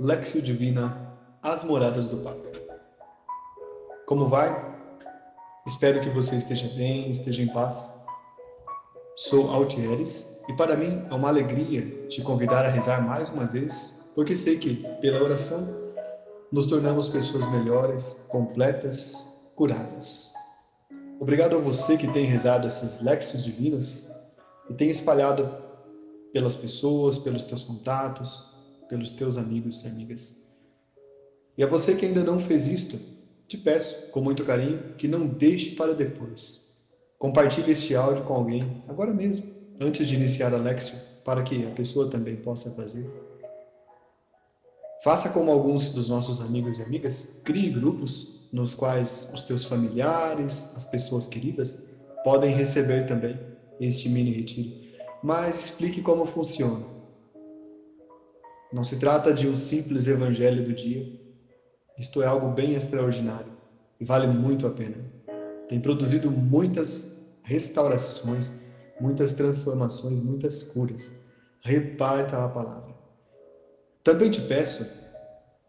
Lexio Divina As Moradas do Pai. Como vai? Espero que você esteja bem, esteja em paz. Sou Altieres e para mim é uma alegria te convidar a rezar mais uma vez, porque sei que, pela oração, nos tornamos pessoas melhores, completas, curadas. Obrigado a você que tem rezado essas Lexios Divinas e tem espalhado pelas pessoas, pelos teus contatos, pelos teus amigos e amigas. E a você que ainda não fez isto, te peço, com muito carinho, que não deixe para depois. Compartilhe este áudio com alguém, agora mesmo, antes de iniciar a Lexio, para que a pessoa também possa fazer. Faça como alguns dos nossos amigos e amigas, crie grupos nos quais os teus familiares, as pessoas queridas, podem receber também este mini retiro. Mas explique como funciona não se trata de um simples evangelho do dia. Isto é algo bem extraordinário e vale muito a pena. Tem produzido muitas restaurações, muitas transformações, muitas curas. Reparta a palavra. Também te peço,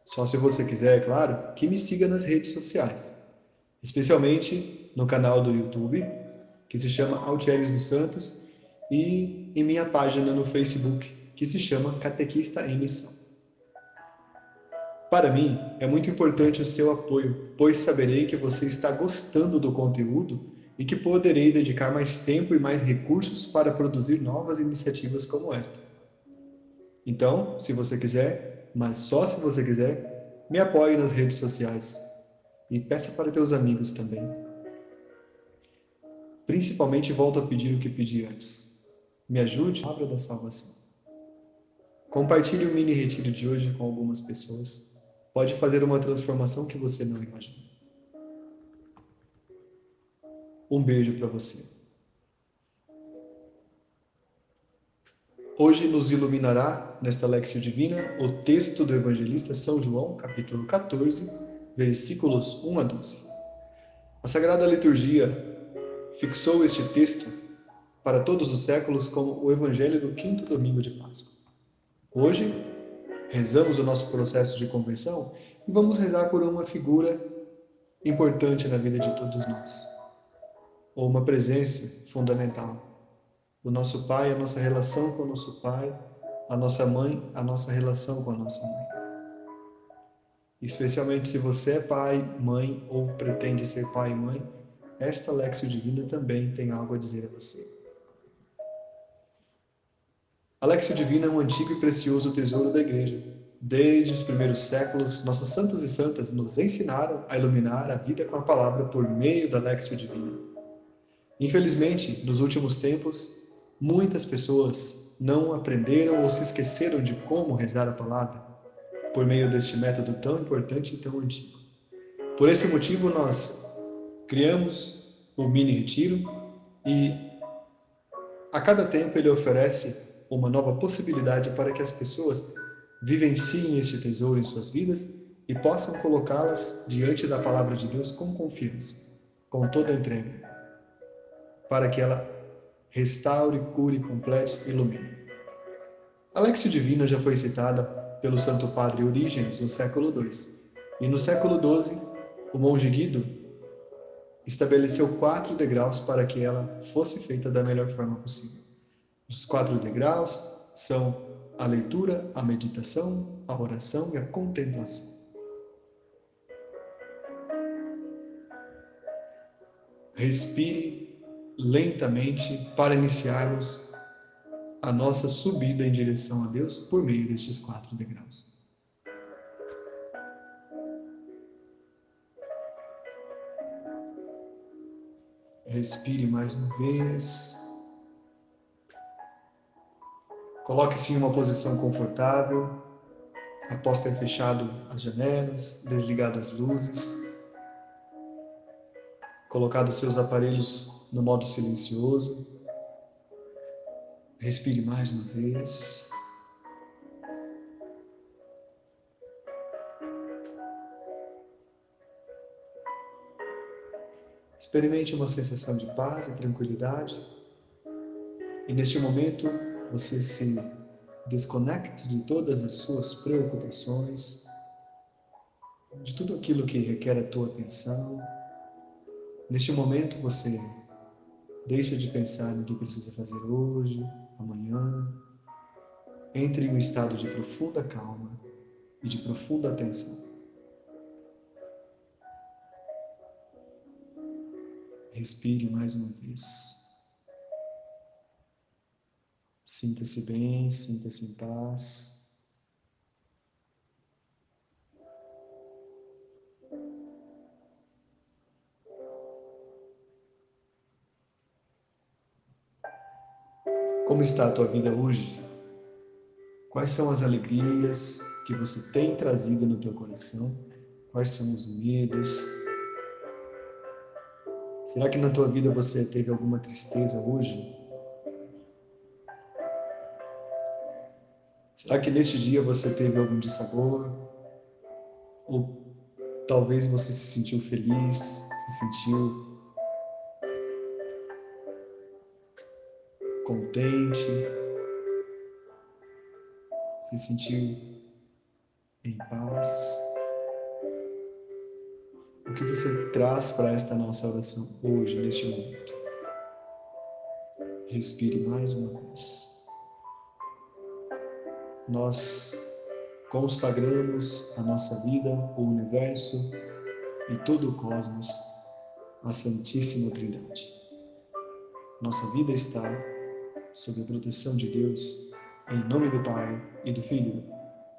só se você quiser, é claro, que me siga nas redes sociais, especialmente no canal do YouTube, que se chama Altieres dos Santos, e em minha página no Facebook, que se chama Catequista em Missão. Para mim, é muito importante o seu apoio, pois saberei que você está gostando do conteúdo e que poderei dedicar mais tempo e mais recursos para produzir novas iniciativas como esta. Então, se você quiser, mas só se você quiser, me apoie nas redes sociais e peça para teus amigos também. Principalmente volto a pedir o que pedi antes. Me ajude a palavra da salvação. Compartilhe o mini retiro de hoje com algumas pessoas. Pode fazer uma transformação que você não imagina. Um beijo para você. Hoje nos iluminará, nesta Lexio Divina, o texto do evangelista São João, capítulo 14, versículos 1 a 12. A Sagrada Liturgia fixou este texto para todos os séculos como o evangelho do quinto domingo de Páscoa. Hoje, rezamos o nosso processo de conversão e vamos rezar por uma figura importante na vida de todos nós, ou uma presença fundamental. O nosso pai, a nossa relação com o nosso pai, a nossa mãe, a nossa relação com a nossa mãe. Especialmente se você é pai, mãe ou pretende ser pai e mãe, esta Lexio Divina também tem algo a dizer a você. A Lexio Divina é um antigo e precioso tesouro da Igreja. Desde os primeiros séculos, nossos santos e santas nos ensinaram a iluminar a vida com a palavra por meio da Lexio Divina. Infelizmente, nos últimos tempos, muitas pessoas não aprenderam ou se esqueceram de como rezar a palavra por meio deste método tão importante e tão antigo. Por esse motivo, nós criamos o Mini Retiro e a cada tempo ele oferece uma nova possibilidade para que as pessoas vivenciem este tesouro em suas vidas e possam colocá-las diante da palavra de Deus com confiança, com toda entrega, para que ela restaure, cure, complete e ilumine. A Lexio Divina já foi citada pelo Santo Padre Orígenes no século II, e no século XII, o monge Guido estabeleceu quatro degraus para que ela fosse feita da melhor forma possível. Os quatro degraus são a leitura, a meditação, a oração e a contemplação. Respire lentamente para iniciarmos a nossa subida em direção a Deus por meio destes quatro degraus. Respire mais uma vez. Coloque-se em uma posição confortável, após ter fechado as janelas, desligado as luzes, colocado seus aparelhos no modo silencioso. Respire mais uma vez. Experimente uma sensação de paz e tranquilidade. E neste momento, você se Desconecte de todas as suas preocupações, de tudo aquilo que requer a tua atenção. Neste momento você deixa de pensar no que precisa fazer hoje, amanhã. Entre em um estado de profunda calma e de profunda atenção. Respire mais uma vez. Sinta-se bem, sinta-se em paz. Como está a tua vida hoje? Quais são as alegrias que você tem trazido no teu coração? Quais são os medos? Será que na tua vida você teve alguma tristeza hoje? Será que neste dia você teve algum dissabor? Ou talvez você se sentiu feliz, se sentiu contente, se sentiu em paz? O que você traz para esta nossa oração hoje, neste momento? Respire mais uma vez nós consagramos a nossa vida, o universo e todo o cosmos à Santíssima Trindade. Nossa vida está sob a proteção de Deus, em nome do Pai e do Filho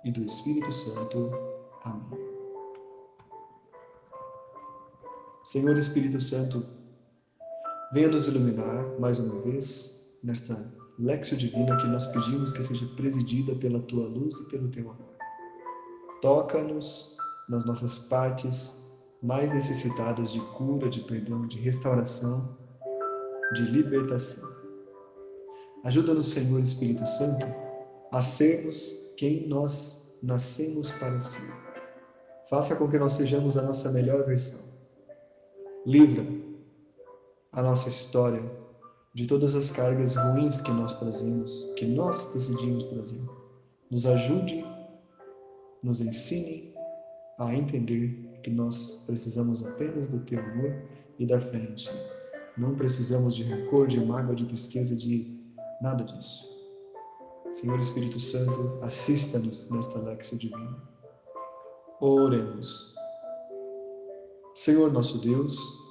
e do Espírito Santo. Amém. Senhor Espírito Santo, venha nos iluminar mais uma vez nesta Lexio Divina que nós pedimos que seja presidida pela tua luz e pelo teu amor. Toca-nos nas nossas partes mais necessitadas de cura, de perdão, de restauração, de libertação. Ajuda-nos, Senhor Espírito Santo, a sermos quem nós nascemos para ser. Faça com que nós sejamos a nossa melhor versão. Livra a nossa história de todas as cargas ruins que nós trazemos, que nós decidimos trazer. Nos ajude, nos ensine a entender que nós precisamos apenas do teu amor e da fé em ti. Não precisamos de rancor, de mágoa, de tristeza, de nada disso. Senhor Espírito Santo, assista-nos nesta Lexia Divina. Oremos. Senhor nosso Deus,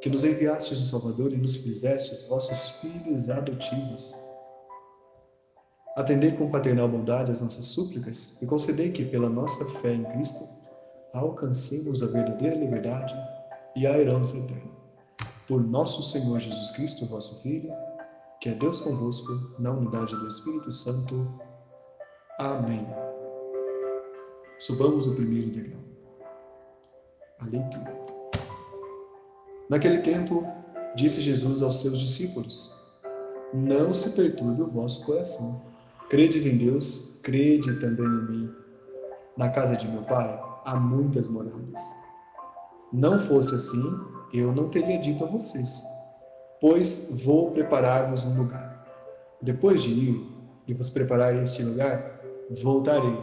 que nos enviastes o Salvador e nos fizestes vossos filhos adotivos. Atendei com paternal bondade as nossas súplicas e concedei que, pela nossa fé em Cristo, alcancemos a verdadeira liberdade e a herança eterna. Por nosso Senhor Jesus Cristo, vosso Filho, que é Deus convosco, na unidade do Espírito Santo. Amém. Subamos o primeiro degrau. A leitura. Naquele tempo, disse Jesus aos seus discípulos: Não se perturbe o vosso coração. Credes em Deus, crede também em mim. Na casa de meu pai há muitas moradas. Não fosse assim, eu não teria dito a vocês, pois vou preparar-vos um lugar. Depois de ir e vos preparar este lugar, voltarei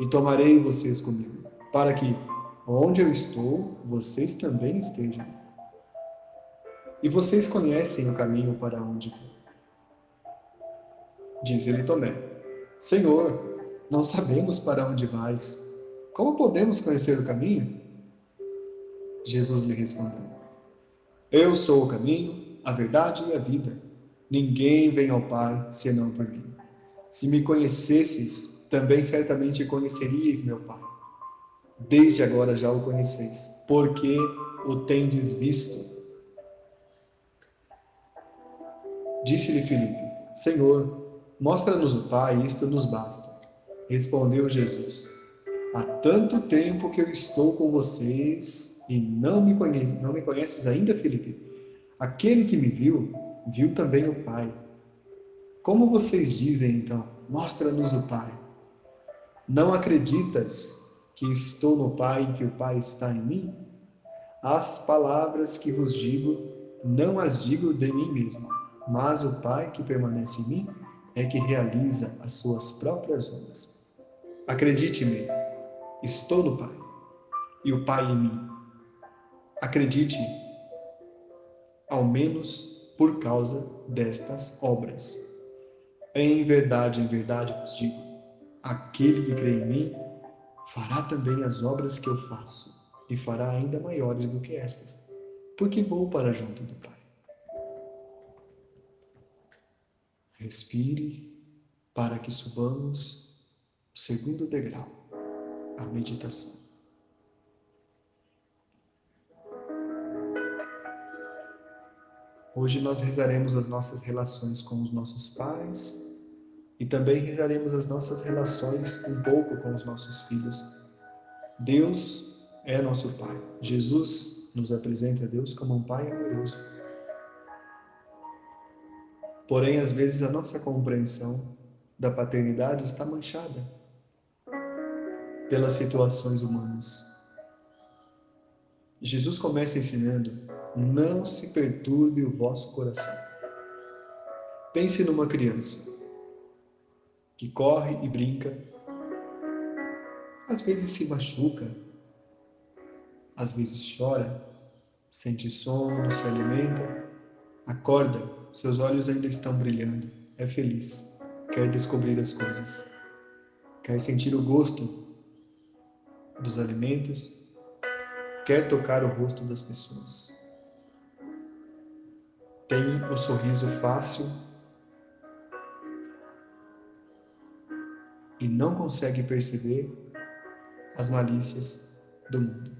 e tomarei vocês comigo, para que, onde eu estou, vocês também estejam e vocês conhecem o caminho para onde vou. Diz-lhe Tomé: Senhor, não sabemos para onde vais. Como podemos conhecer o caminho? Jesus lhe respondeu: Eu sou o caminho, a verdade e a vida. Ninguém vem ao Pai senão por mim. Se me conhecesseis, também certamente conheceríeis meu Pai. Desde agora já o conheceis, porque o tendes visto. Disse-lhe Filipe: Senhor, mostra-nos o Pai, isto nos basta. Respondeu Jesus: Há tanto tempo que eu estou com vocês e não me conheces, não me conheces ainda, Filipe. Aquele que me viu, viu também o Pai. Como vocês dizem então? Mostra-nos o Pai. Não acreditas que estou no Pai e que o Pai está em mim? As palavras que vos digo, não as digo de mim mesmo mas o Pai que permanece em mim, é que realiza as suas próprias obras. Acredite-me, estou no Pai e o Pai em mim. Acredite, ao menos por causa destas obras. Em verdade, em verdade vos digo: aquele que crê em mim fará também as obras que eu faço, e fará ainda maiores do que estas, porque vou para junto do Pai. Respire para que subamos o segundo degrau, a meditação. Hoje nós rezaremos as nossas relações com os nossos pais e também rezaremos as nossas relações um pouco com os nossos filhos. Deus é nosso Pai. Jesus nos apresenta a Deus como um Pai amoroso. Porém, às vezes a nossa compreensão da paternidade está manchada pelas situações humanas. Jesus começa ensinando não se perturbe o vosso coração. Pense numa criança que corre e brinca, às vezes se machuca, às vezes chora, sente sono, se alimenta, acorda, seus olhos ainda estão brilhando, é feliz, quer descobrir as coisas, quer sentir o gosto dos alimentos, quer tocar o rosto das pessoas. Tem o sorriso fácil e não consegue perceber as malícias do mundo.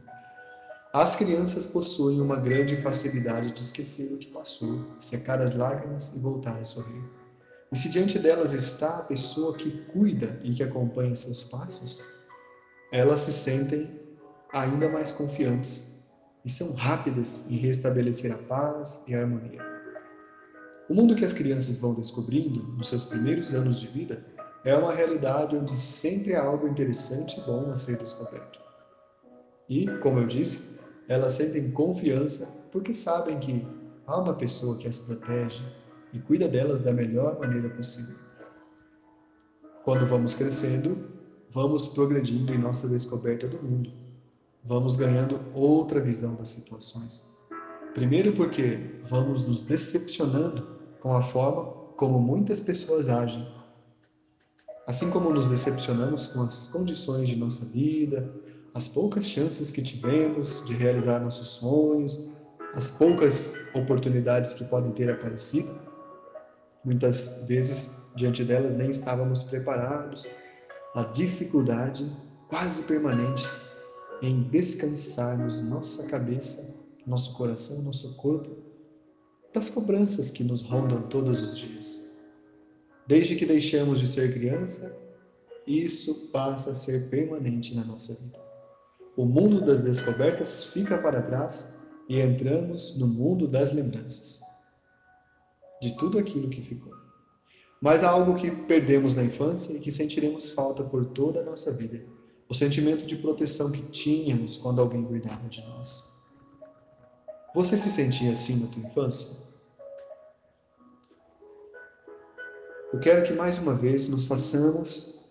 As crianças possuem uma grande facilidade de esquecer o que passou, secar as lágrimas e voltar a sorrir. E se diante delas está a pessoa que cuida e que acompanha seus passos, elas se sentem ainda mais confiantes e são rápidas em restabelecer a paz e a harmonia. O mundo que as crianças vão descobrindo nos seus primeiros anos de vida é uma realidade onde sempre há algo interessante e bom a ser descoberto. E, como eu disse, elas sentem confiança porque sabem que há uma pessoa que as protege e cuida delas da melhor maneira possível. Quando vamos crescendo, vamos progredindo em nossa descoberta do mundo. Vamos ganhando outra visão das situações. Primeiro porque vamos nos decepcionando com a forma como muitas pessoas agem. Assim como nos decepcionamos com as condições de nossa vida, as poucas chances que tivemos de realizar nossos sonhos, as poucas oportunidades que podem ter aparecido, muitas vezes diante delas nem estávamos preparados, a dificuldade quase permanente em descansarmos nossa cabeça, nosso coração, nosso corpo das cobranças que nos rondam todos os dias. Desde que deixamos de ser criança, isso passa a ser permanente na nossa vida. O mundo das descobertas fica para trás e entramos no mundo das lembranças de tudo aquilo que ficou. Mas há algo que perdemos na infância e que sentiremos falta por toda a nossa vida: o sentimento de proteção que tínhamos quando alguém cuidava de nós. Você se sentia assim na tua infância? Eu quero que mais uma vez nos façamos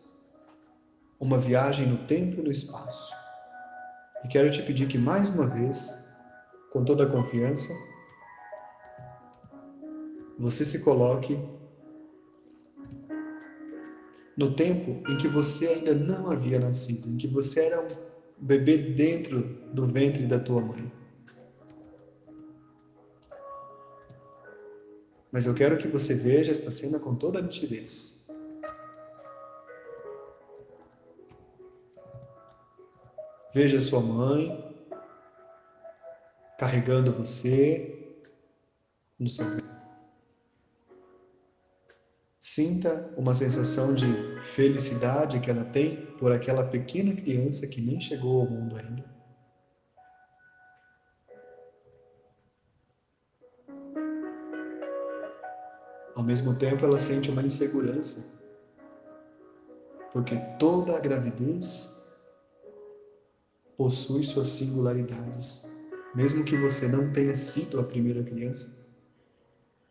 uma viagem no tempo e no espaço. E quero te pedir que mais uma vez, com toda a confiança, você se coloque no tempo em que você ainda não havia nascido, em que você era um bebê dentro do ventre da tua mãe. Mas eu quero que você veja esta cena com toda a nitidez. Veja sua mãe carregando você no seu Sinta uma sensação de felicidade que ela tem por aquela pequena criança que nem chegou ao mundo ainda. Ao mesmo tempo, ela sente uma insegurança, porque toda a gravidez possui suas singularidades. Mesmo que você não tenha sido a primeira criança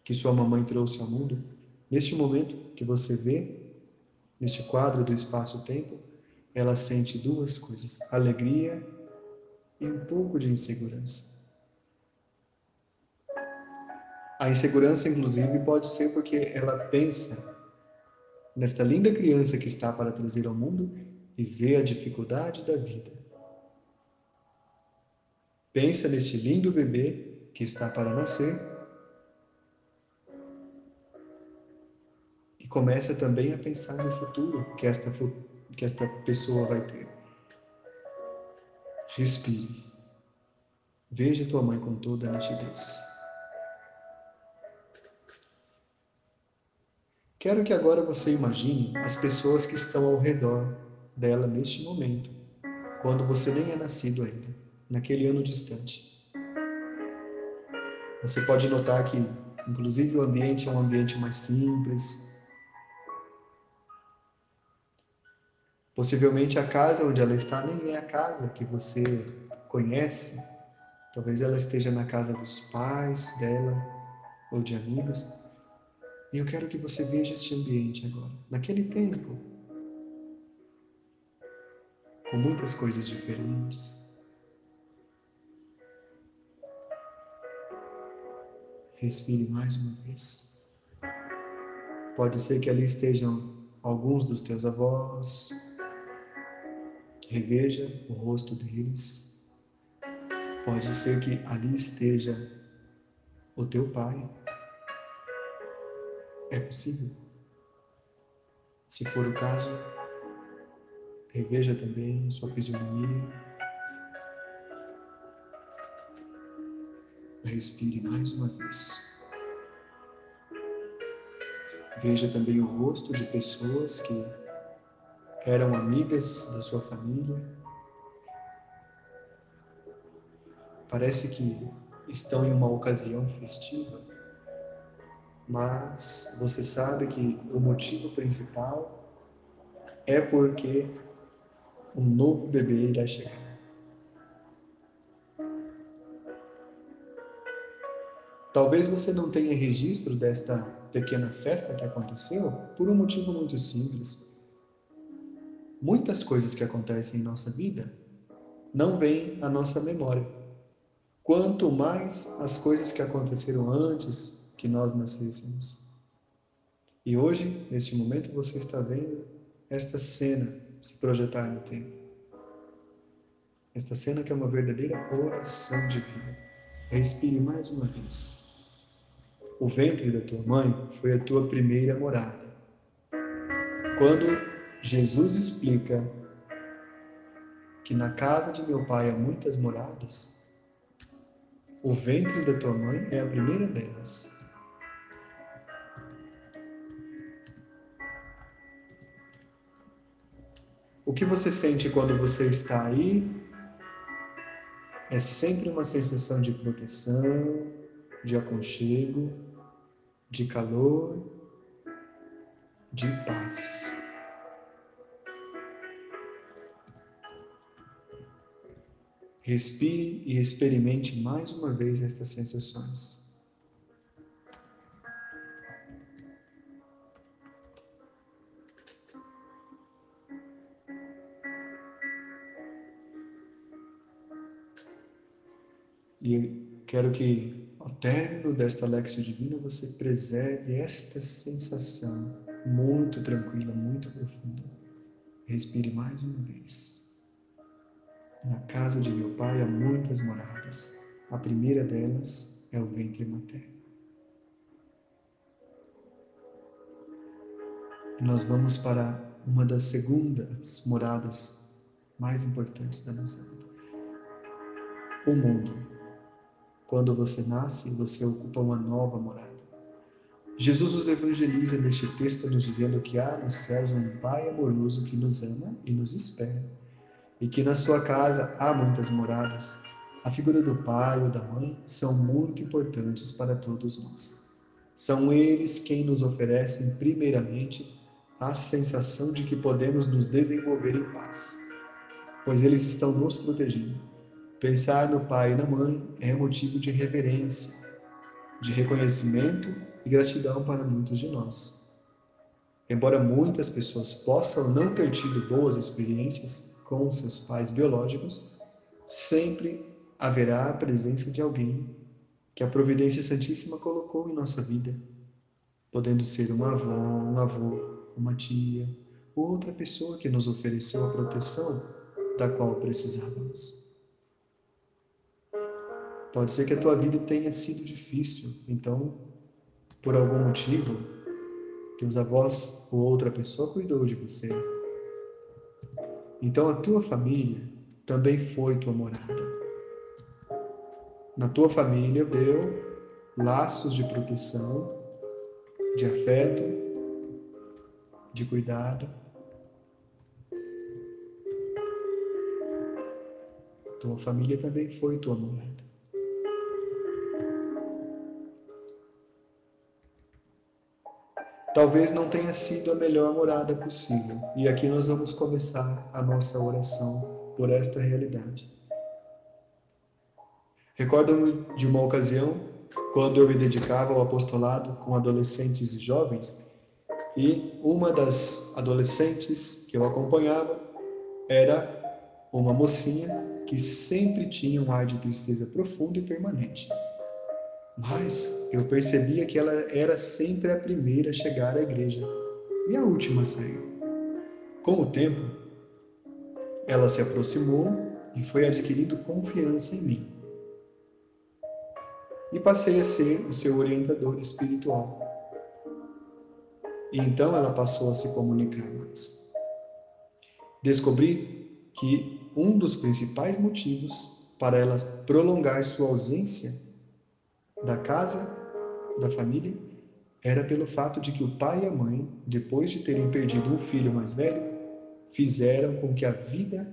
que sua mamãe trouxe ao mundo, Neste momento que você vê, neste quadro do espaço-tempo, ela sente duas coisas: alegria e um pouco de insegurança. A insegurança, inclusive, pode ser porque ela pensa nesta linda criança que está para trazer ao mundo e vê a dificuldade da vida. Pensa neste lindo bebê que está para nascer e começa também a pensar no futuro que esta, que esta pessoa vai ter. Respire. Veja tua mãe com toda a nitidez. Quero que agora você imagine as pessoas que estão ao redor dela neste momento, quando você nem é nascido ainda, naquele ano distante. Você pode notar que, inclusive, o ambiente é um ambiente mais simples. Possivelmente a casa onde ela está nem é a casa que você conhece. Talvez ela esteja na casa dos pais dela ou de amigos. E eu quero que você veja este ambiente agora. Naquele tempo, com muitas coisas diferentes. Respire mais uma vez. Pode ser que ali estejam alguns dos teus avós. Reveja o rosto deles. Pode ser que ali esteja o teu pai. É possível. Se for o caso, reveja também sua fisionomia. Respire mais uma vez. Veja também o rosto de pessoas que eram amigas da sua família. Parece que estão em uma ocasião festiva mas você sabe que o motivo principal é porque um novo bebê irá chegar. Talvez você não tenha registro desta pequena festa que aconteceu por um motivo muito simples. Muitas coisas que acontecem em nossa vida não vêm à nossa memória. Quanto mais as coisas que aconteceram antes, que nós nascêssemos. E hoje, neste momento, você está vendo esta cena se projetar no tempo. Esta cena que é uma verdadeira oração de vida. Respire mais uma vez. O ventre da tua mãe foi a tua primeira morada. Quando Jesus explica que na casa de meu pai há muitas moradas, o ventre da tua mãe é a primeira delas. O que você sente quando você está aí é sempre uma sensação de proteção, de aconchego, de calor, de paz. Respire e experimente mais uma vez estas sensações. E quero que, ao término desta Lexio Divina, você preserve esta sensação muito tranquila, muito profunda. Respire mais uma vez. Na casa de meu pai há muitas moradas. A primeira delas é o ventre materno. E nós vamos para uma das segundas moradas mais importantes da nossa vida. O mundo. Quando você nasce, você ocupa uma nova morada. Jesus nos evangeliza neste texto, nos dizendo que há nos céus um Pai amoroso que nos ama e nos espera, e que na sua casa há muitas moradas. A figura do pai ou da mãe são muito importantes para todos nós. São eles quem nos oferecem, primeiramente, a sensação de que podemos nos desenvolver em paz, pois eles estão nos protegendo Pensar no pai e na mãe é motivo de reverência, de reconhecimento e gratidão para muitos de nós. Embora muitas pessoas possam não ter tido boas experiências com seus pais biológicos, sempre haverá a presença de alguém que a Providência Santíssima colocou em nossa vida, podendo ser uma avó, um avô, uma tia, ou outra pessoa que nos ofereceu a proteção da qual precisávamos. Pode ser que a tua vida tenha sido difícil, então, por algum motivo, teus avós ou outra pessoa cuidou de você. Então a tua família também foi tua morada. Na tua família deu laços de proteção, de afeto, de cuidado. Tua família também foi tua morada. Talvez não tenha sido a melhor morada possível. E aqui nós vamos começar a nossa oração por esta realidade. Recordo-me de uma ocasião quando eu me dedicava ao apostolado com adolescentes e jovens, e uma das adolescentes que eu acompanhava era uma mocinha que sempre tinha um ar de tristeza profunda e permanente. Mas eu percebia que ela era sempre a primeira a chegar à igreja e a última a sair. Com o tempo, ela se aproximou e foi adquirindo confiança em mim. E passei a ser o seu orientador espiritual. E então ela passou a se comunicar mais. Descobri que um dos principais motivos para ela prolongar sua ausência da casa, da família, era pelo fato de que o pai e a mãe, depois de terem perdido um filho mais velho, fizeram com que a vida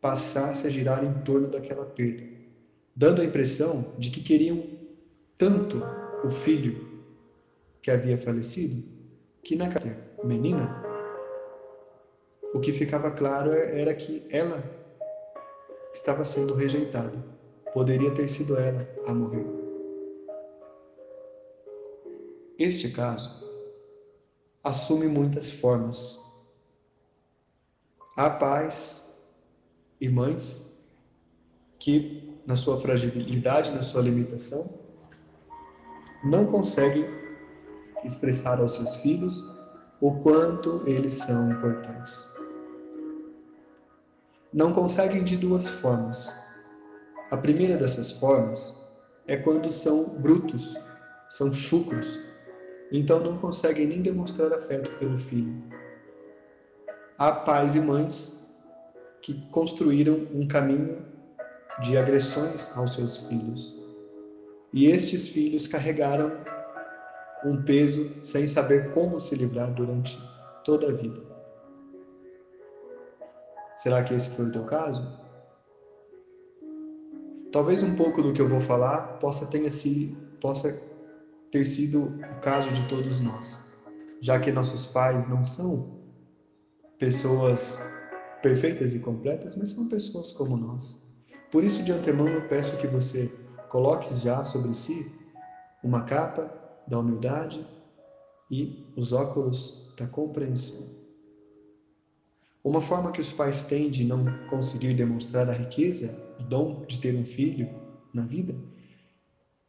passasse a girar em torno daquela perda, dando a impressão de que queriam tanto o filho que havia falecido, que na casa menina, o que ficava claro era que ela estava sendo rejeitada. Poderia ter sido ela a morrer. Este caso assume muitas formas. Há pais e mães que, na sua fragilidade, na sua limitação, não conseguem expressar aos seus filhos o quanto eles são importantes. Não conseguem de duas formas. A primeira dessas formas é quando são brutos, são chucros, então não conseguem nem demonstrar afeto pelo filho. Há pais e mães que construíram um caminho de agressões aos seus filhos. E estes filhos carregaram um peso sem saber como se livrar durante toda a vida. Será que esse foi o teu caso? Talvez um pouco do que eu vou falar possa tenha sido, possa ter sido o caso de todos nós, já que nossos pais não são pessoas perfeitas e completas, mas são pessoas como nós. Por isso, de antemão, eu peço que você coloque já sobre si uma capa da humildade e os óculos da compreensão. Uma forma que os pais têm de não conseguir demonstrar a riqueza, o dom de ter um filho na vida,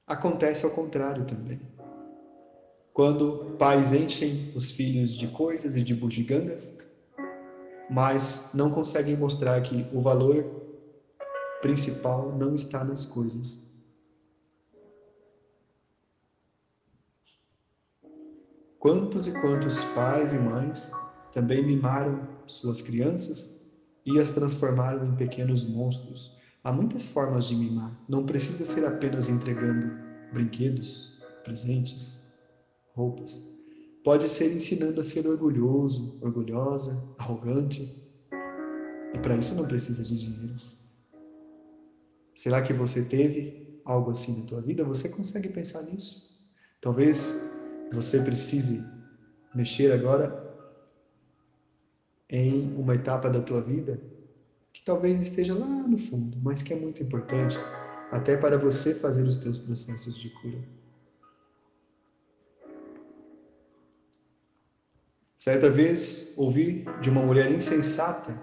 acontece ao contrário também. Quando pais enchem os filhos de coisas e de bugigangas, mas não conseguem mostrar que o valor principal não está nas coisas. Quantos e quantos pais e mães também mimaram suas crianças e as transformaram em pequenos monstros? Há muitas formas de mimar, não precisa ser apenas entregando brinquedos, presentes roupas. Pode ser ensinando a ser orgulhoso, orgulhosa, arrogante. E para isso não precisa de dinheiro. Será que você teve algo assim na tua vida? Você consegue pensar nisso? Talvez você precise mexer agora em uma etapa da tua vida que talvez esteja lá no fundo, mas que é muito importante até para você fazer os teus processos de cura. Certa vez ouvi de uma mulher insensata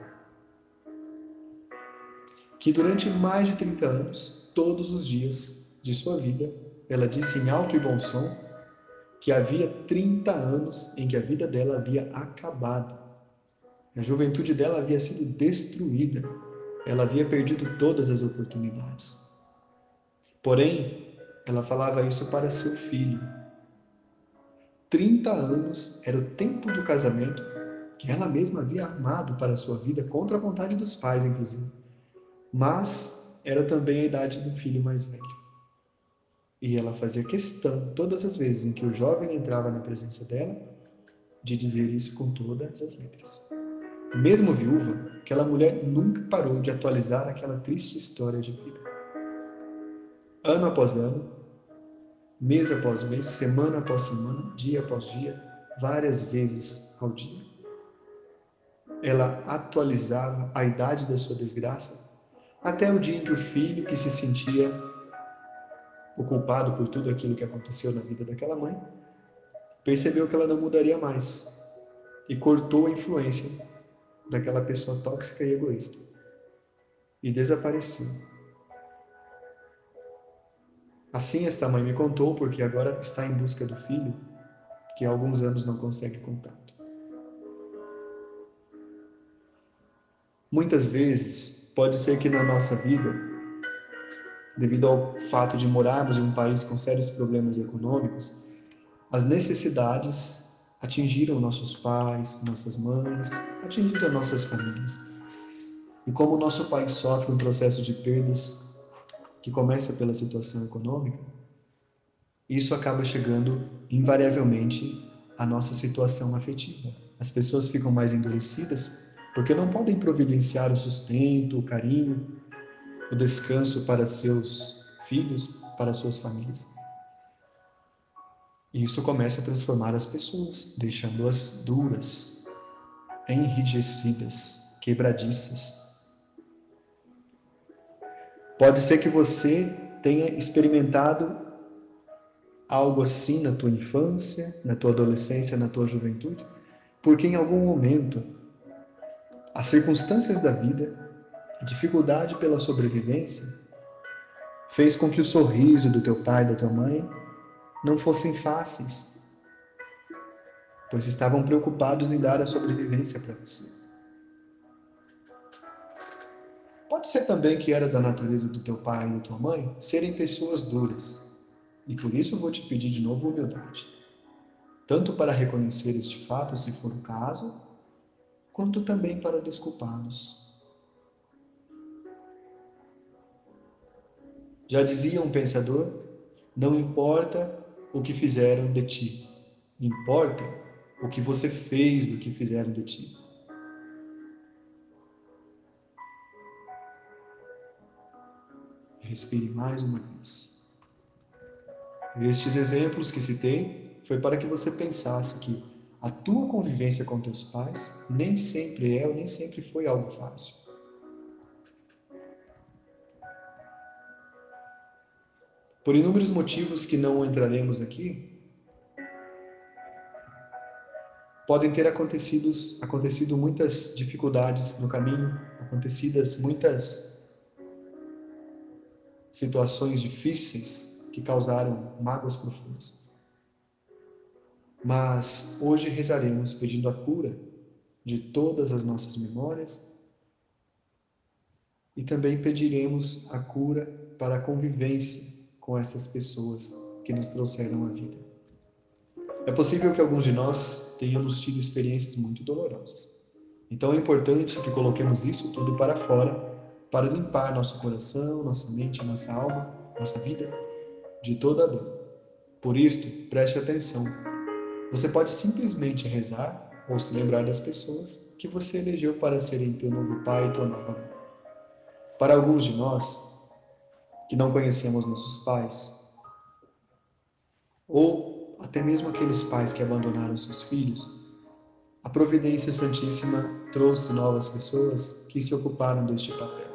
que durante mais de 30 anos, todos os dias de sua vida, ela disse em alto e bom som que havia 30 anos em que a vida dela havia acabado. A juventude dela havia sido destruída. Ela havia perdido todas as oportunidades. Porém, ela falava isso para seu filho. 30 anos era o tempo do casamento que ela mesma havia armado para sua vida, contra a vontade dos pais, inclusive. Mas era também a idade do filho mais velho. E ela fazia questão, todas as vezes em que o jovem entrava na presença dela, de dizer isso com todas as letras. Mesmo viúva, aquela mulher nunca parou de atualizar aquela triste história de vida. Ano após ano, mês após mês, semana após semana, dia após dia, várias vezes ao dia. Ela atualizava a idade da sua desgraça até o dia em que o filho, que se sentia o culpado por tudo aquilo que aconteceu na vida daquela mãe, percebeu que ela não mudaria mais e cortou a influência daquela pessoa tóxica e egoísta e desapareceu. Assim esta mãe me contou, porque agora está em busca do filho, que há alguns anos não consegue contato. Muitas vezes, pode ser que na nossa vida, devido ao fato de morarmos em um país com sérios problemas econômicos, as necessidades atingiram nossos pais, nossas mães, atingiram nossas famílias. E como o nosso país sofre um processo de perdas que começa pela situação econômica, isso acaba chegando invariavelmente à nossa situação afetiva. As pessoas ficam mais endurecidas porque não podem providenciar o sustento, o carinho, o descanso para seus filhos, para suas famílias. E isso começa a transformar as pessoas, deixando-as duras, enrijecidas, quebradiças. Pode ser que você tenha experimentado algo assim na tua infância, na tua adolescência, na tua juventude, porque em algum momento as circunstâncias da vida, a dificuldade pela sobrevivência, fez com que o sorriso do teu pai e da tua mãe não fossem fáceis, pois estavam preocupados em dar a sobrevivência para você. Pode ser também que era da natureza do teu pai e da tua mãe serem pessoas duras. E por isso eu vou te pedir de novo humildade. Tanto para reconhecer este fato, se for o caso, quanto também para desculpá-los. Já dizia um pensador: não importa o que fizeram de ti, importa o que você fez do que fizeram de ti. Respire mais uma vez. Estes exemplos que citei foi para que você pensasse que a tua convivência com teus pais nem sempre é ou nem sempre foi algo fácil. Por inúmeros motivos que não entraremos aqui, podem ter acontecido, acontecido muitas dificuldades no caminho, acontecidas muitas situações difíceis que causaram mágoas profundas. Mas hoje rezaremos pedindo a cura de todas as nossas memórias e também pediremos a cura para a convivência com essas pessoas que nos trouxeram a vida. É possível que alguns de nós tenhamos tido experiências muito dolorosas. Então é importante que coloquemos isso tudo para fora para limpar nosso coração, nossa mente, nossa alma, nossa vida de toda dor. Por isto, preste atenção. Você pode simplesmente rezar ou se lembrar das pessoas que você elegeu para serem teu novo pai e tua nova mãe. Para alguns de nós que não conhecemos nossos pais, ou até mesmo aqueles pais que abandonaram seus filhos, a Providência Santíssima trouxe novas pessoas que se ocuparam deste papel.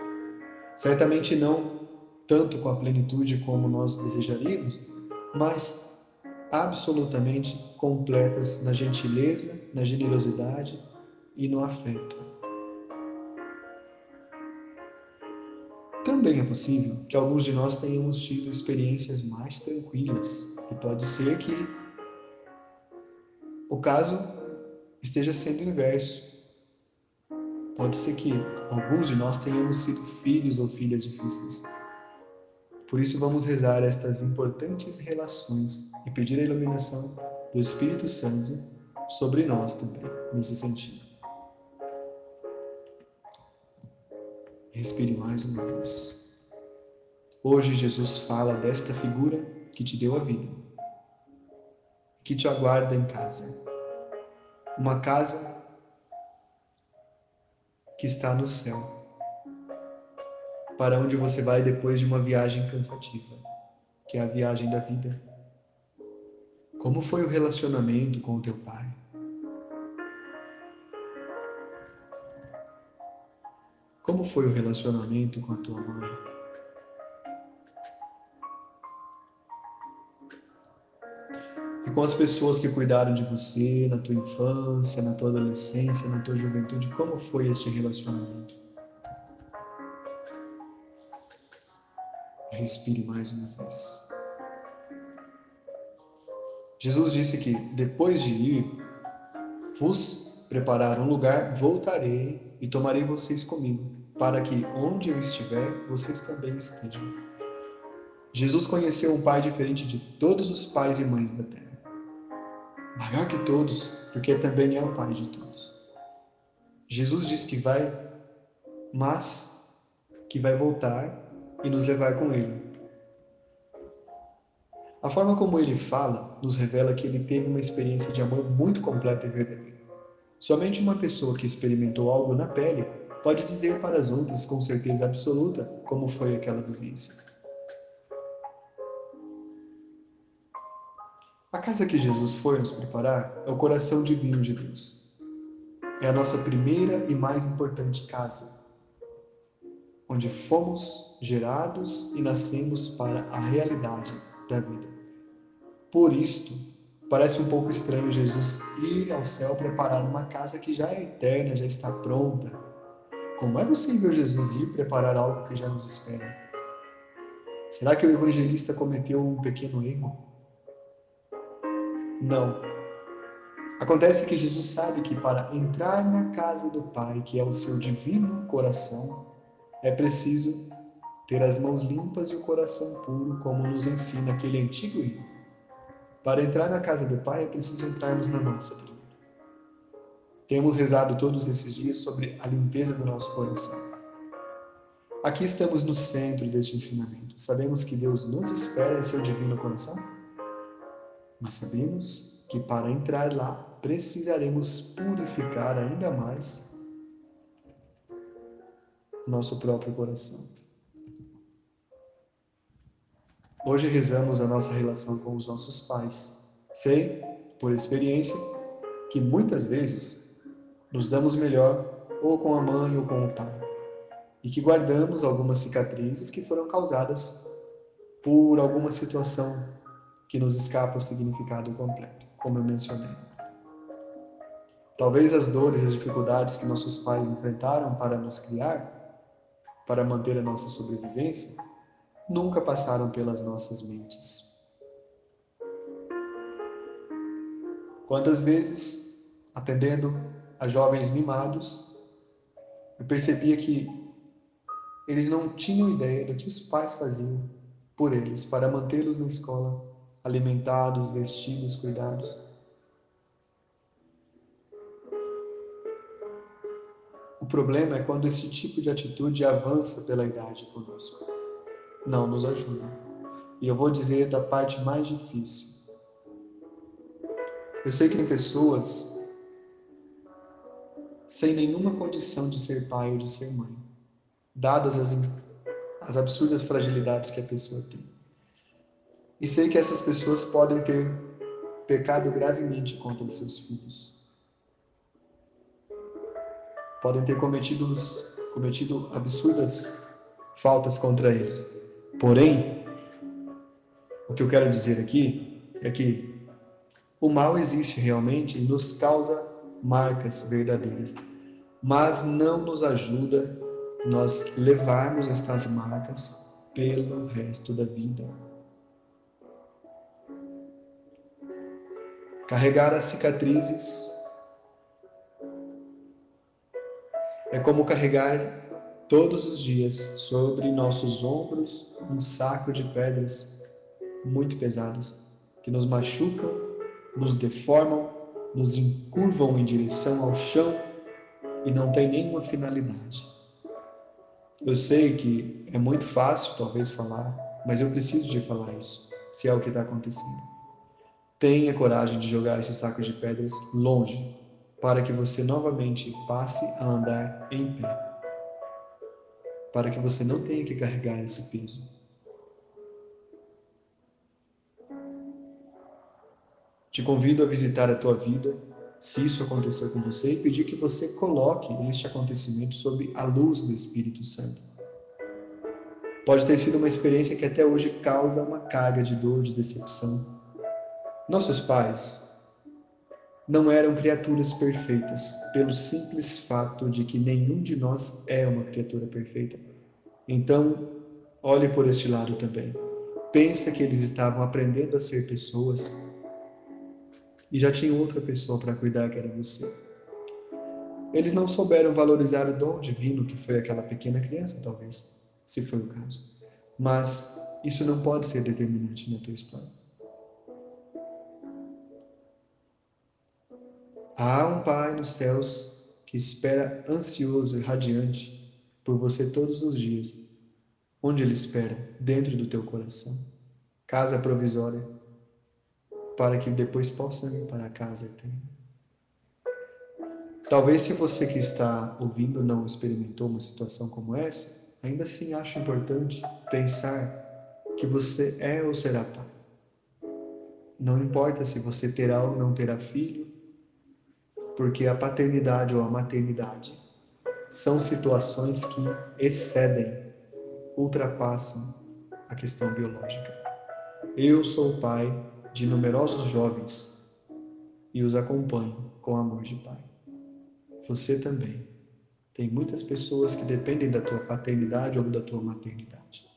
Certamente não tanto com a plenitude como nós desejaríamos, mas absolutamente completas na gentileza, na generosidade e no afeto. Também é possível que alguns de nós tenhamos tido experiências mais tranquilas, e pode ser que o caso esteja sendo inverso. Pode ser que alguns de nós tenhamos sido filhos ou filhas difíceis. Por isso, vamos rezar estas importantes relações e pedir a iluminação do Espírito Santo sobre nós também, nesse sentido. Respire mais uma vez. Hoje, Jesus fala desta figura que te deu a vida, que te aguarda em casa. Uma casa que está no céu para onde você vai depois de uma viagem cansativa, que é a viagem da vida. Como foi o relacionamento com o teu pai? Como foi o relacionamento com a tua mãe? Com as pessoas que cuidaram de você na tua infância, na tua adolescência, na tua juventude, como foi este relacionamento? Respire mais uma vez. Jesus disse que depois de ir vos preparar um lugar, voltarei e tomarei vocês comigo, para que onde eu estiver, vocês também estejam. Jesus conheceu um pai diferente de todos os pais e mães da terra. Maior que todos, porque também é o pai de todos. Jesus diz que vai, mas que vai voltar e nos levar com Ele. A forma como ele fala nos revela que ele teve uma experiência de amor muito completa e verdadeira. Somente uma pessoa que experimentou algo na pele pode dizer para as outras com certeza absoluta como foi aquela vivência. A casa que Jesus foi nos preparar é o coração divino de Deus. É a nossa primeira e mais importante casa, onde fomos gerados e nascemos para a realidade da vida. Por isto, parece um pouco estranho Jesus ir ao céu preparar uma casa que já é eterna, já está pronta. Como é possível Jesus ir preparar algo que já nos espera? Será que o evangelista cometeu um pequeno erro? Não. Acontece que Jesus sabe que para entrar na casa do Pai, que é o seu divino coração, é preciso ter as mãos limpas e o coração puro, como nos ensina aquele antigo hino. Para entrar na casa do Pai é preciso entrarmos na nossa primeiro. Temos rezado todos esses dias sobre a limpeza do nosso coração. Aqui estamos no centro deste ensinamento. Sabemos que Deus nos espera em seu divino coração, mas sabemos que para entrar lá precisaremos purificar ainda mais nosso próprio coração. Hoje rezamos a nossa relação com os nossos pais. Sei, por experiência, que muitas vezes nos damos melhor ou com a mãe ou com o pai, e que guardamos algumas cicatrizes que foram causadas por alguma situação que nos escapa o significado completo, como eu mencionei. Talvez as dores e as dificuldades que nossos pais enfrentaram para nos criar para manter a nossa sobrevivência nunca passaram pelas nossas mentes. Quantas vezes, atendendo a jovens mimados, eu percebia que eles não tinham ideia do que os pais faziam por eles para mantê-los na escola, alimentados, vestidos, cuidados. O problema é quando esse tipo de atitude avança pela idade conosco. Não nos ajuda. E eu vou dizer da parte mais difícil. Eu sei que tem pessoas sem nenhuma condição de ser pai ou de ser mãe, dadas as, as absurdas fragilidades que a pessoa tem. E sei que essas pessoas podem ter pecado gravemente contra seus filhos podem ter cometido, cometido absurdas faltas contra eles. Porém, o que eu quero dizer aqui é que O mal existe realmente e nos causa marcas verdadeiras, mas não nos ajuda nós levarmos estas marcas pelo resto da vida. Carregar as cicatrizes é como carregar todos os dias sobre nossos ombros um saco de pedras muito pesadas que nos machucam, nos deformam, nos encurvam em direção ao chão e não tem nenhuma finalidade. Eu sei que é muito fácil talvez falar, mas eu preciso de falar isso, se é o que está acontecendo. Tenha coragem de jogar esse saco de pedras longe, para que você novamente passe a andar em pé para que você não tenha que carregar esse peso. Te convido a visitar a tua vida, se isso aconteceu com você, e pedir que você coloque este acontecimento sob a luz do Espírito Santo. Pode ter sido uma experiência que até hoje causa uma carga de dor, de decepção. Nossos pais não eram criaturas perfeitas, pelo simples fato de que nenhum de nós é uma criatura perfeita. Então, olhe por este lado também. Pensa que eles estavam aprendendo a ser pessoas e já tinham outra pessoa para cuidar que era você. Eles não souberam valorizar o dom divino que foi aquela pequena criança, talvez, se foi o caso. Mas isso não pode ser determinante na tua história. Há um Pai nos céus que espera ansioso e radiante por você todos os dias. Onde Ele espera? Dentro do teu coração. Casa provisória, para que depois possa ir para a casa eterna. Talvez se você que está ouvindo não experimentou uma situação como essa, ainda assim acho importante pensar que você é ou será pai. Não importa se você terá ou não terá filho, porque a paternidade ou a maternidade são situações que excedem, ultrapassam a questão biológica. Eu sou pai de numerosos jovens e os acompanho com amor de pai. Você também. Tem muitas pessoas que dependem da tua paternidade ou da tua maternidade.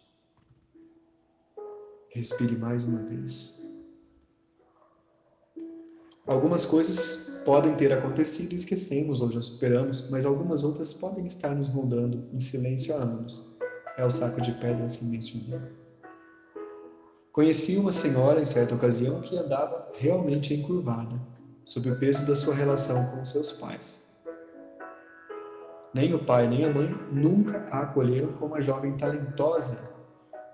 Respire mais uma vez. Algumas coisas podem ter acontecido e esquecemos ou já superamos, mas algumas outras podem estar nos rondando em silêncio há anos. É o saco de pedras que mencionei. Conheci uma senhora em certa ocasião que andava realmente encurvada, sob o peso da sua relação com seus pais. Nem o pai nem a mãe nunca a acolheram como a jovem talentosa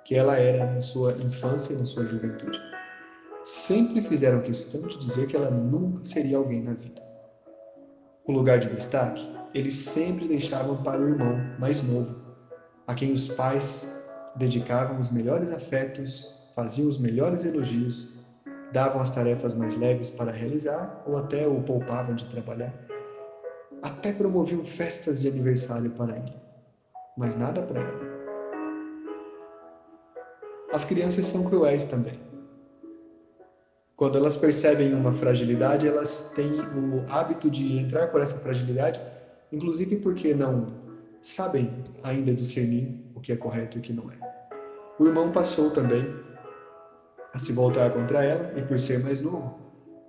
que ela era na sua infância e na sua juventude sempre fizeram questão de dizer que ela nunca seria alguém na vida. O lugar de destaque eles sempre deixavam para o irmão mais novo, a quem os pais dedicavam os melhores afetos, faziam os melhores elogios, davam as tarefas mais leves para realizar ou até o poupavam de trabalhar. Até promoviam festas de aniversário para ele, mas nada para ela. As crianças são cruéis também. Quando elas percebem uma fragilidade, elas têm o hábito de entrar por essa fragilidade, inclusive porque não sabem ainda discernir o que é correto e o que não é. O irmão passou também a se voltar contra ela e, por ser mais novo,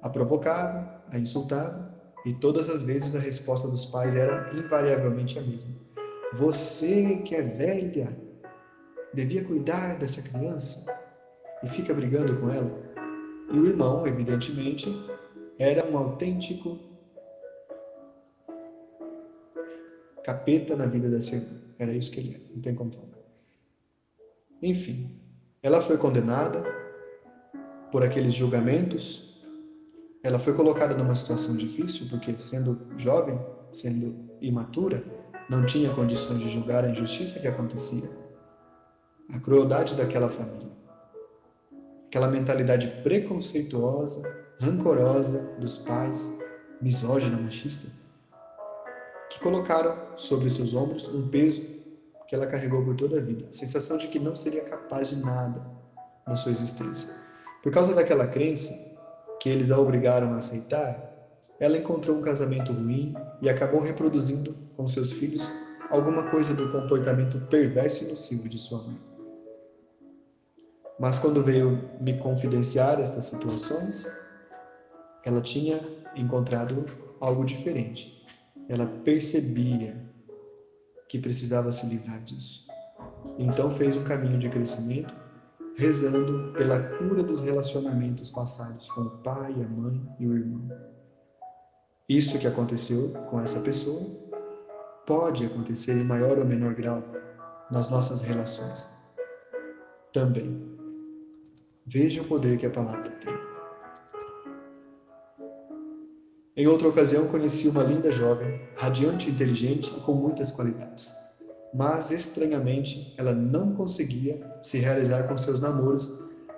a provocava, a insultava e todas as vezes a resposta dos pais era invariavelmente a mesma: Você que é velha devia cuidar dessa criança e fica brigando com ela. E o irmão, evidentemente, era um autêntico capeta na vida dessa irmã. Era isso que ele era, não tem como falar. Enfim, ela foi condenada por aqueles julgamentos. Ela foi colocada numa situação difícil, porque sendo jovem, sendo imatura, não tinha condições de julgar a injustiça que acontecia, a crueldade daquela família aquela mentalidade preconceituosa, rancorosa dos pais, misógina, machista, que colocaram sobre seus ombros um peso que ela carregou por toda a vida, a sensação de que não seria capaz de nada na sua existência. Por causa daquela crença que eles a obrigaram a aceitar, ela encontrou um casamento ruim e acabou reproduzindo com seus filhos alguma coisa do comportamento perverso e nocivo de sua mãe. Mas quando veio me confidenciar estas situações, ela tinha encontrado algo diferente. Ela percebia que precisava se livrar disso. Então fez um caminho de crescimento, rezando pela cura dos relacionamentos passados com o pai, a mãe e o irmão. Isso que aconteceu com essa pessoa pode acontecer em maior ou menor grau nas nossas relações também. Veja o poder que a palavra tem. Em outra ocasião, conheci uma linda jovem, radiante, inteligente e com muitas qualidades. Mas, estranhamente, ela não conseguia se realizar com seus namoros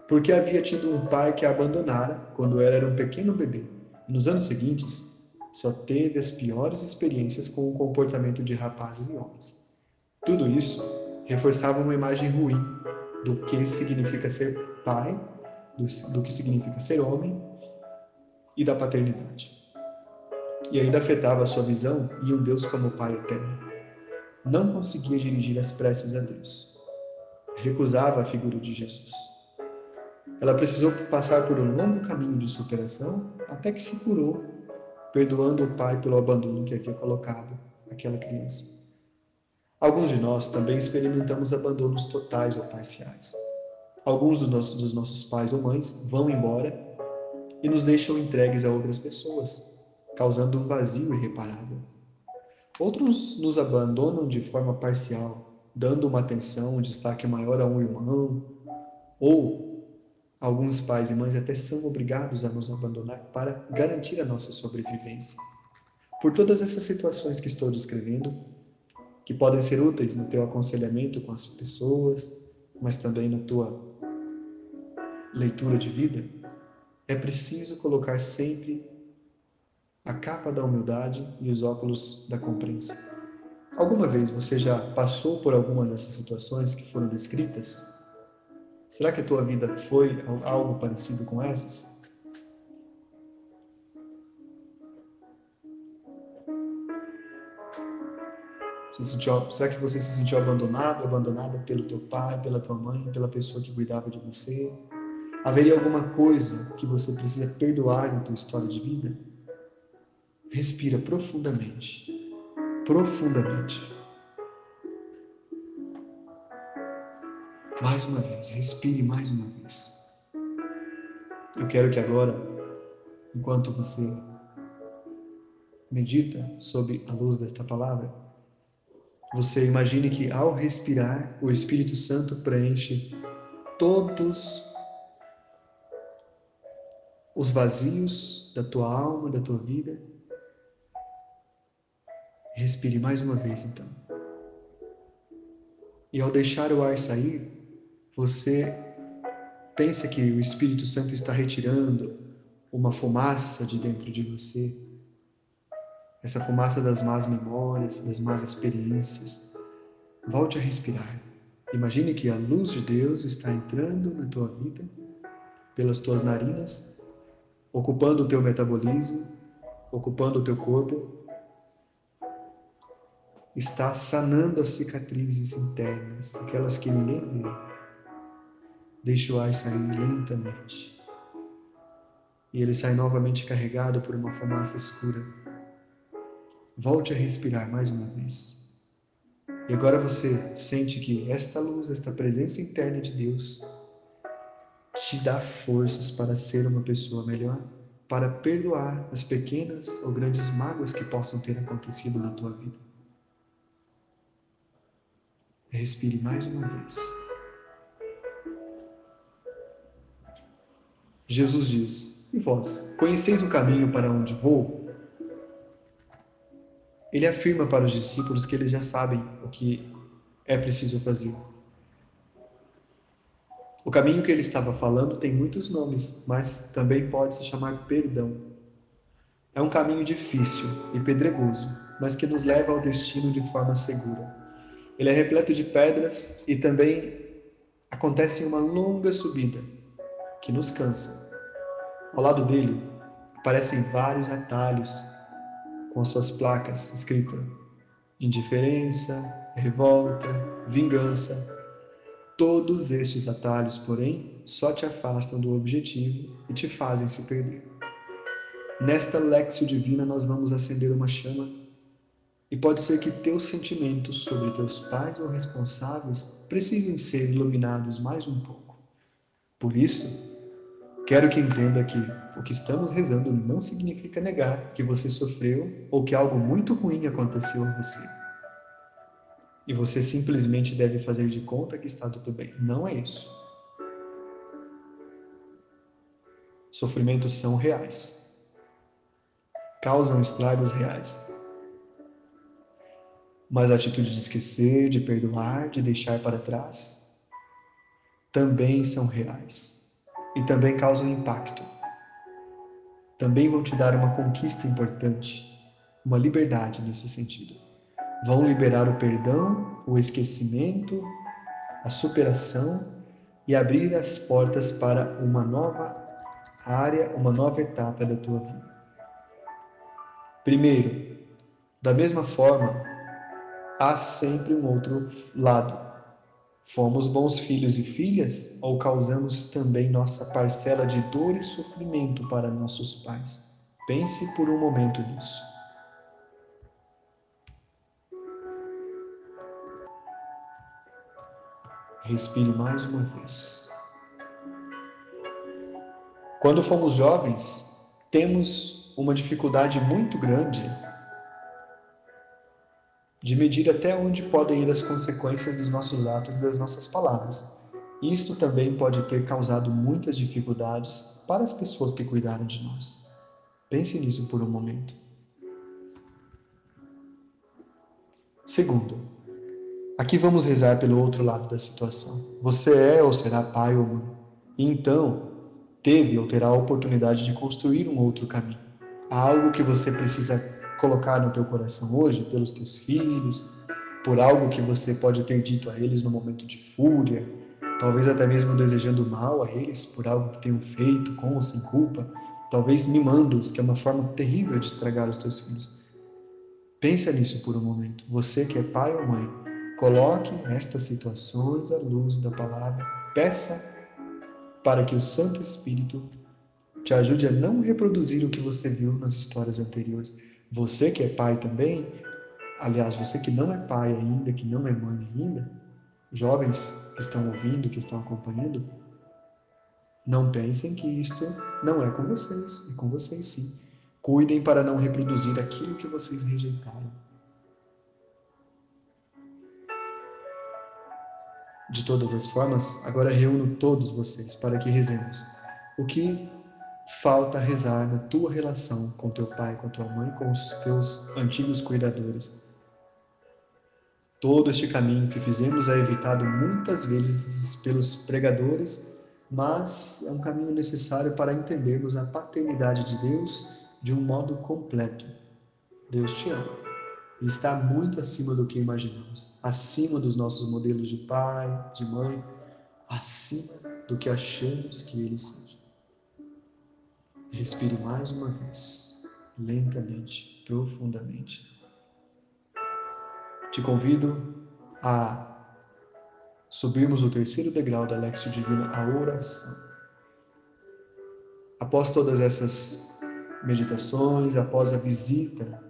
porque havia tido um pai que a abandonara quando ela era um pequeno bebê. E nos anos seguintes, só teve as piores experiências com o comportamento de rapazes e homens. Tudo isso reforçava uma imagem ruim do que significa ser pai, do, do que significa ser homem e da paternidade e ainda afetava a sua visão e um Deus como Pai eterno. Não conseguia dirigir as preces a Deus. Recusava a figura de Jesus. Ela precisou passar por um longo caminho de superação até que se curou, perdoando o pai pelo abandono que havia colocado aquela criança. Alguns de nós também experimentamos abandonos totais ou parciais. Alguns dos nossos, dos nossos pais ou mães vão embora e nos deixam entregues a outras pessoas, causando um vazio irreparável. Outros nos abandonam de forma parcial, dando uma atenção, um destaque maior a um irmão, ou alguns pais e mães até são obrigados a nos abandonar para garantir a nossa sobrevivência. Por todas essas situações que estou descrevendo, que podem ser úteis no teu aconselhamento com as pessoas, mas também na tua leitura de vida, é preciso colocar sempre a capa da humildade e os óculos da compreensão. Alguma vez você já passou por algumas dessas situações que foram descritas? Será que a tua vida foi algo parecido com essas? Sentiu, será que você se sentiu abandonado, abandonada pelo teu pai, pela tua mãe, pela pessoa que cuidava de você? Haveria alguma coisa que você precisa perdoar na tua história de vida? Respira profundamente. Profundamente. Mais uma vez, respire mais uma vez. Eu quero que agora, enquanto você medita sobre a luz desta palavra, você imagine que ao respirar, o Espírito Santo preenche todos os vazios da tua alma, da tua vida Respire mais uma vez então. E ao deixar o ar sair, você pensa que o Espírito Santo está retirando uma fumaça de dentro de você. Essa fumaça das más memórias, das más experiências. Volte a respirar. Imagine que a luz de Deus está entrando na tua vida pelas tuas narinas, ocupando o teu metabolismo, ocupando o teu corpo está sanando as cicatrizes internas, aquelas que ninguém vê. Deixa o ar sair lentamente. E ele sai novamente carregado por uma fumaça escura. Volte a respirar mais uma vez. E agora você sente que esta luz, esta presença interna de Deus, te dá forças para ser uma pessoa melhor, para perdoar as pequenas ou grandes mágoas que possam ter acontecido na tua vida. Respire mais uma vez. Jesus diz: E vós, conheceis o caminho para onde vou? Ele afirma para os discípulos que eles já sabem o que é preciso fazer. O caminho que ele estava falando tem muitos nomes, mas também pode se chamar perdão. É um caminho difícil e pedregoso, mas que nos leva ao destino de forma segura. Ele é repleto de pedras e também acontece uma longa subida que nos cansa. Ao lado dele aparecem vários atalhos com as suas placas escritas indiferença, revolta, vingança. Todos estes atalhos, porém, só te afastam do objetivo e te fazem se perder. Nesta Lexio Divina, nós vamos acender uma chama e pode ser que teus sentimentos sobre teus pais ou responsáveis precisem ser iluminados mais um pouco. Por isso, quero que entenda que o que estamos rezando não significa negar que você sofreu ou que algo muito ruim aconteceu a você. E você simplesmente deve fazer de conta que está tudo bem. Não é isso. Sofrimentos são reais. Causam estragos reais. Mas a atitude de esquecer, de perdoar, de deixar para trás, também são reais. E também causam impacto também vão te dar uma conquista importante, uma liberdade nesse sentido. Vão liberar o perdão, o esquecimento, a superação e abrir as portas para uma nova área, uma nova etapa da tua vida. Primeiro, da mesma forma, há sempre um outro lado Fomos bons filhos e filhas ou causamos também nossa parcela de dor e sofrimento para nossos pais? Pense por um momento nisso. Respire mais uma vez. Quando fomos jovens, temos uma dificuldade muito grande de medir até onde podem ir as consequências dos nossos atos e das nossas palavras. Isto também pode ter causado muitas dificuldades para as pessoas que cuidaram de nós. Pense nisso por um momento. Segundo, aqui vamos rezar pelo outro lado da situação. Você é ou será pai ou mãe, e então teve ou terá a oportunidade de construir um outro caminho. Há algo que você precisa colocar no teu coração hoje pelos teus filhos, por algo que você pode ter dito a eles no momento de fúria, talvez até mesmo desejando mal a eles por algo que tenham feito com ou sem culpa, talvez mimando-os, que é uma forma terrível de estragar os teus filhos. Pensa nisso por um momento. Você que é pai ou mãe, coloque estas situações à luz da palavra, peça para que o Santo Espírito te ajude a não reproduzir o que você viu nas histórias anteriores. Você que é pai também, aliás, você que não é pai ainda, que não é mãe ainda, jovens que estão ouvindo, que estão acompanhando, não pensem que isto não é com vocês, é com vocês sim. Cuidem para não reproduzir aquilo que vocês rejeitaram. De todas as formas, agora reúno todos vocês para que rezemos. O que falta rezar na tua relação com teu pai, com tua mãe, com os teus antigos cuidadores. Todo este caminho que fizemos é evitado muitas vezes pelos pregadores, mas é um caminho necessário para entendermos a paternidade de Deus de um modo completo. Deus te ama e está muito acima do que imaginamos, acima dos nossos modelos de pai, de mãe, acima do que achamos que eles são. Respire mais uma vez, lentamente, profundamente. Te convido a subirmos o terceiro degrau da Lexio Divina, a oração. Após todas essas meditações, após a visita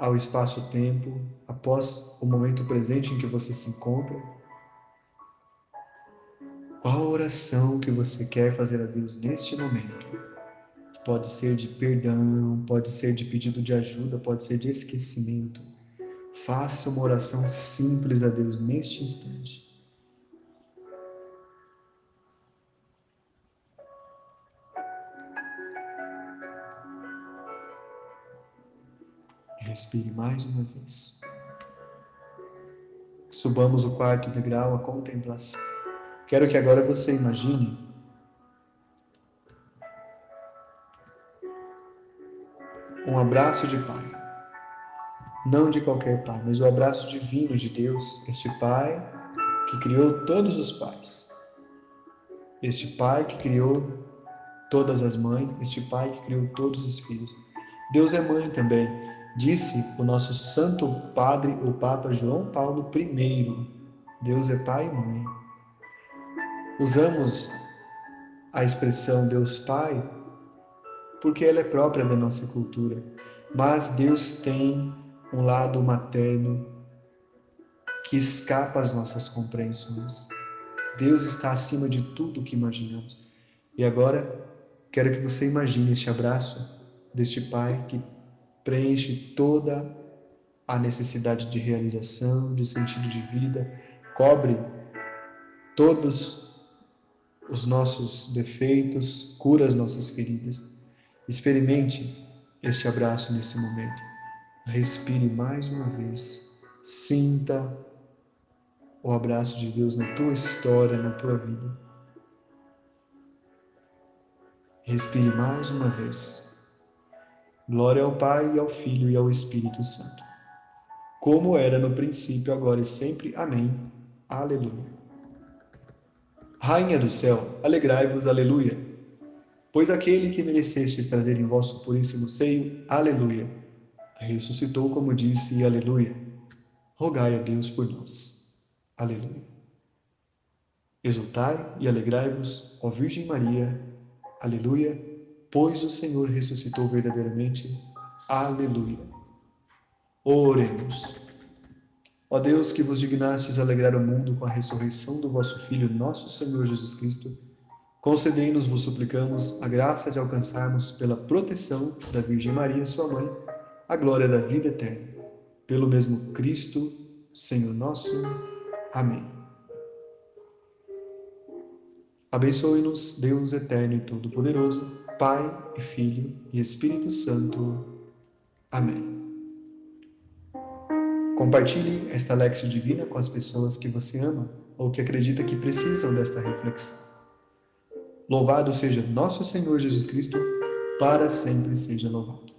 ao espaço-tempo, após o momento presente em que você se encontra, qual oração que você quer fazer a Deus neste momento? Pode ser de perdão, pode ser de pedido de ajuda, pode ser de esquecimento. Faça uma oração simples a Deus neste instante. Respire mais uma vez. Subamos o quarto degrau, a contemplação. Quero que agora você imagine um abraço de Pai. Não de qualquer Pai, mas o abraço divino de Deus, este Pai que criou todos os pais. Este Pai que criou todas as mães, este Pai que criou todos os filhos. Deus é mãe também, disse o nosso Santo Padre, o Papa João Paulo I. Deus é Pai e Mãe. Usamos a expressão Deus Pai porque ela é própria da nossa cultura, mas Deus tem um lado materno que escapa às nossas compreensões. Deus está acima de tudo o que imaginamos. E agora, quero que você imagine este abraço deste Pai que preenche toda a necessidade de realização, de sentido de vida, cobre todos os nossos defeitos, cura as nossas feridas. Experimente este abraço nesse momento. Respire mais uma vez. Sinta o abraço de Deus na tua história, na tua vida. Respire mais uma vez. Glória ao Pai, e ao Filho e ao Espírito Santo. Como era no princípio, agora e sempre. Amém. Aleluia. Rainha do céu, alegrai-vos, aleluia. Pois aquele que merecestes trazer em vosso puríssimo seio, aleluia, ressuscitou como disse, aleluia. Rogai a Deus por nós. Aleluia. Exultai e alegrai-vos, ó Virgem Maria. Aleluia, pois o Senhor ressuscitou verdadeiramente. Aleluia. Oremos. Ó Deus, que vos dignastes alegrar o mundo com a ressurreição do vosso Filho, nosso Senhor Jesus Cristo, concedei-nos, vos suplicamos, a graça de alcançarmos, pela proteção da Virgem Maria, sua mãe, a glória da vida eterna. Pelo mesmo Cristo, Senhor nosso. Amém. Abençoe-nos, Deus eterno e todo-poderoso, Pai e Filho e Espírito Santo. Amém. Compartilhe esta Lexio Divina com as pessoas que você ama ou que acredita que precisam desta reflexão. Louvado seja nosso Senhor Jesus Cristo, para sempre seja louvado.